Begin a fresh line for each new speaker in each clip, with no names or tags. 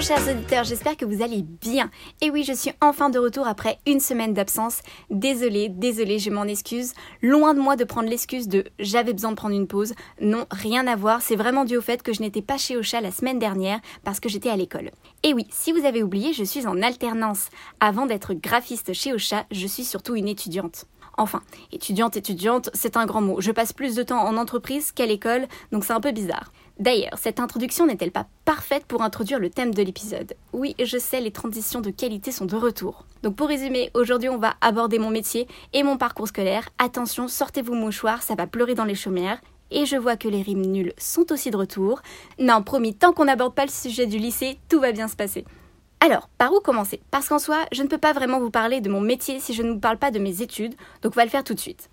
Bonjour chers auditeurs, j'espère que vous allez bien. Et oui, je suis enfin de retour après une semaine d'absence. Désolée, désolée, je m'en excuse. Loin de moi de prendre l'excuse de j'avais besoin de prendre une pause. Non, rien à voir, c'est vraiment dû au fait que je n'étais pas chez Ocha la semaine dernière parce que j'étais à l'école. Et oui, si vous avez oublié, je suis en alternance. Avant d'être graphiste chez Ocha, je suis surtout une étudiante. Enfin, étudiante, étudiante, c'est un grand mot. Je passe plus de temps en entreprise qu'à l'école, donc c'est un peu bizarre. D'ailleurs, cette introduction n'est-elle pas parfaite pour introduire le thème de l'épisode? Oui, je sais, les transitions de qualité sont de retour. Donc pour résumer, aujourd'hui on va aborder mon métier et mon parcours scolaire. Attention, sortez vos mouchoirs, ça va pleurer dans les chaumières. Et je vois que les rimes nulles sont aussi de retour. Non, promis, tant qu'on n'aborde pas le sujet du lycée, tout va bien se passer. Alors, par où commencer? Parce qu'en soi, je ne peux pas vraiment vous parler de mon métier si je ne vous parle pas de mes études, donc on va le faire tout de suite.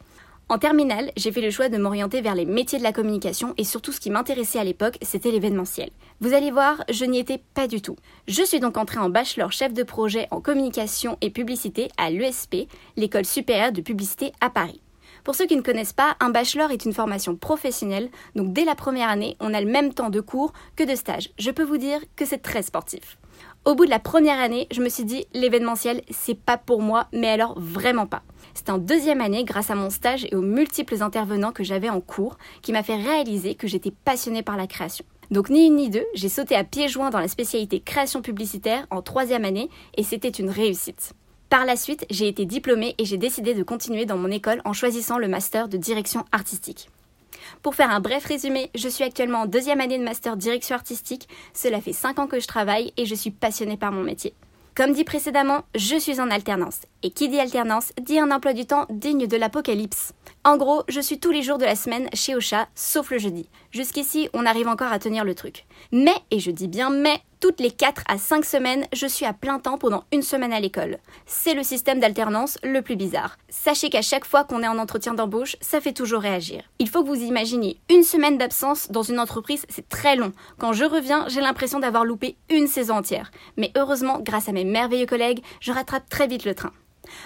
En terminale, j'ai fait le choix de m'orienter vers les métiers de la communication et surtout ce qui m'intéressait à l'époque, c'était l'événementiel. Vous allez voir, je n'y étais pas du tout. Je suis donc entrée en bachelor chef de projet en communication et publicité à l'ESP, l'école supérieure de publicité à Paris. Pour ceux qui ne connaissent pas, un bachelor est une formation professionnelle, donc dès la première année, on a le même temps de cours que de stage. Je peux vous dire que c'est très sportif. Au bout de la première année, je me suis dit l'événementiel, c'est pas pour moi, mais alors vraiment pas. C'est en deuxième année, grâce à mon stage et aux multiples intervenants que j'avais en cours, qui m'a fait réaliser que j'étais passionnée par la création. Donc ni une ni deux, j'ai sauté à pieds joints dans la spécialité création publicitaire en troisième année et c'était une réussite. Par la suite, j'ai été diplômée et j'ai décidé de continuer dans mon école en choisissant le master de direction artistique. Pour faire un bref résumé, je suis actuellement en deuxième année de master direction artistique. Cela fait 5 ans que je travaille et je suis passionnée par mon métier. Comme dit précédemment, je suis en alternance. Et qui dit alternance dit un emploi du temps digne de l'apocalypse. En gros, je suis tous les jours de la semaine chez Ocha, sauf le jeudi. Jusqu'ici, on arrive encore à tenir le truc. Mais, et je dis bien mais, toutes les 4 à 5 semaines, je suis à plein temps pendant une semaine à l'école. C'est le système d'alternance le plus bizarre. Sachez qu'à chaque fois qu'on est en entretien d'embauche, ça fait toujours réagir. Il faut que vous imaginiez une semaine d'absence dans une entreprise, c'est très long. Quand je reviens, j'ai l'impression d'avoir loupé une saison entière. Mais heureusement, grâce à mes merveilleux collègues, je rattrape très vite le train.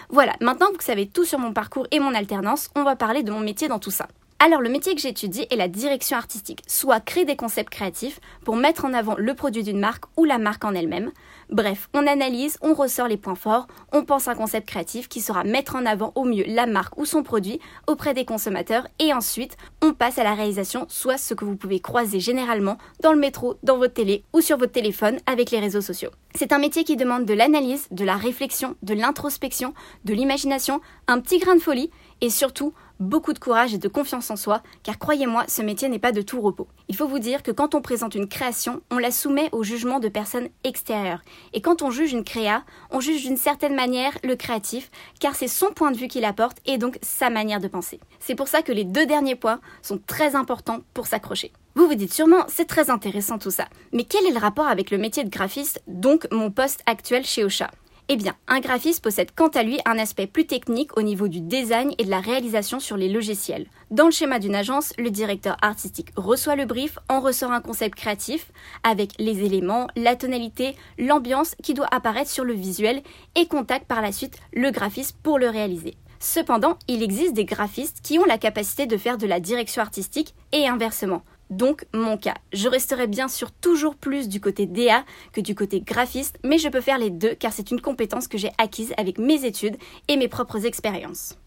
Voilà, maintenant que vous savez tout sur mon parcours et mon alternance, on va parler de mon métier dans tout ça. Alors le métier que j'étudie est la direction artistique, soit créer des concepts créatifs pour mettre en avant le produit d'une marque ou la marque en elle-même. Bref, on analyse, on ressort les points forts, on pense un concept créatif qui sera mettre en avant au mieux la marque ou son produit auprès des consommateurs et ensuite on passe à la réalisation, soit ce que vous pouvez croiser généralement dans le métro, dans votre télé ou sur votre téléphone avec les réseaux sociaux. C'est un métier qui demande de l'analyse, de la réflexion, de l'introspection, de l'imagination, un petit grain de folie et surtout beaucoup de courage et de confiance en soi, car croyez-moi, ce métier n'est pas de tout repos. Il faut vous dire que quand on présente une création, on la soumet au jugement de personnes extérieures. Et quand on juge une créa, on juge d'une certaine manière le créatif, car c'est son point de vue qu'il apporte et donc sa manière de penser. C'est pour ça que les deux derniers points sont très importants pour s'accrocher. Vous vous dites sûrement, c'est très intéressant tout ça. Mais quel est le rapport avec le métier de graphiste, donc mon poste actuel chez Ocha? Eh bien, un graphiste possède quant à lui un aspect plus technique au niveau du design et de la réalisation sur les logiciels. Dans le schéma d'une agence, le directeur artistique reçoit le brief, en ressort un concept créatif avec les éléments, la tonalité, l'ambiance qui doit apparaître sur le visuel et contacte par la suite le graphiste pour le réaliser. Cependant, il existe des graphistes qui ont la capacité de faire de la direction artistique et inversement donc mon cas. Je resterai bien sûr toujours plus du côté DA que du côté graphiste, mais je peux faire les deux car c'est une compétence que j'ai acquise avec mes études et mes propres expériences.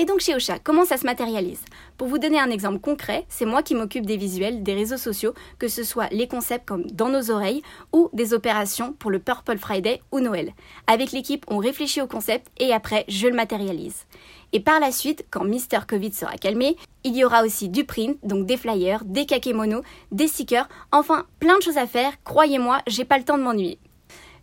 Et donc chez Ocha, comment ça se matérialise? Pour vous donner un exemple concret, c'est moi qui m'occupe des visuels, des réseaux sociaux, que ce soit les concepts comme Dans nos oreilles ou des opérations pour le Purple Friday ou Noël. Avec l'équipe, on réfléchit au concept et après, je le matérialise. Et par la suite, quand Mister Covid sera calmé, il y aura aussi du print, donc des flyers, des kakémonos, des stickers, enfin plein de choses à faire. Croyez-moi, j'ai pas le temps de m'ennuyer.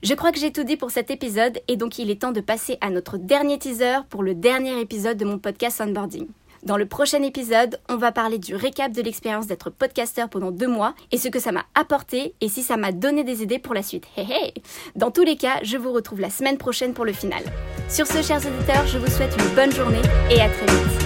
Je crois que j'ai tout dit pour cet épisode et donc il est temps de passer à notre dernier teaser pour le dernier épisode de mon podcast Onboarding. Dans le prochain épisode, on va parler du récap de l'expérience d'être podcasteur pendant deux mois et ce que ça m'a apporté et si ça m'a donné des idées pour la suite. Hey hey Dans tous les cas, je vous retrouve la semaine prochaine pour le final. Sur ce, chers auditeurs, je vous souhaite une bonne journée et à très vite.